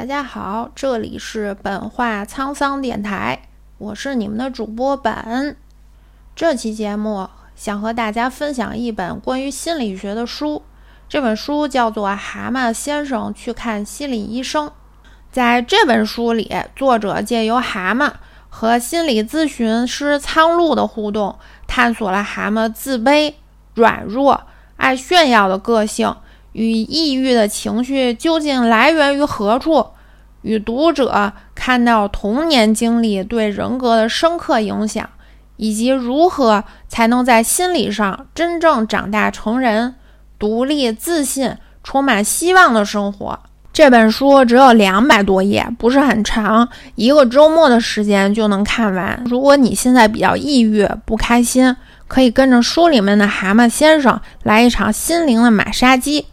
大家好，这里是本话沧桑电台，我是你们的主播本。这期节目想和大家分享一本关于心理学的书，这本书叫做《蛤蟆先生去看心理医生》。在这本书里，作者借由蛤蟆和心理咨询师苍鹭的互动，探索了蛤蟆自卑、软弱、爱炫耀的个性。与抑郁的情绪究竟来源于何处？与读者看到童年经历对人格的深刻影响，以及如何才能在心理上真正长大成人，独立、自信、充满希望的生活。这本书只有两百多页，不是很长，一个周末的时间就能看完。如果你现在比较抑郁、不开心，可以跟着书里面的蛤蟆先生来一场心灵的马杀鸡。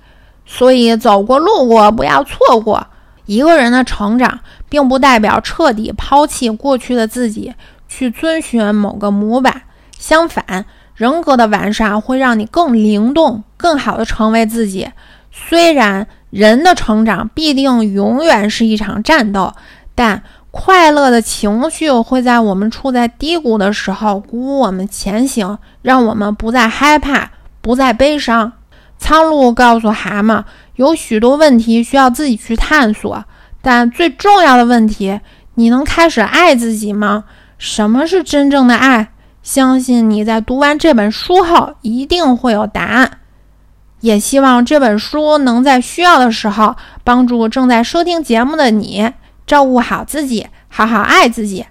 所以，走过路过，不要错过。一个人的成长，并不代表彻底抛弃过去的自己，去遵循某个模板。相反，人格的完善会让你更灵动，更好的成为自己。虽然人的成长必定永远是一场战斗，但快乐的情绪会在我们处在低谷的时候鼓舞我们前行，让我们不再害怕，不再悲伤。苍鹭告诉蛤蟆，有许多问题需要自己去探索，但最重要的问题，你能开始爱自己吗？什么是真正的爱？相信你在读完这本书后，一定会有答案。也希望这本书能在需要的时候，帮助正在收听节目的你，照顾好自己，好好爱自己。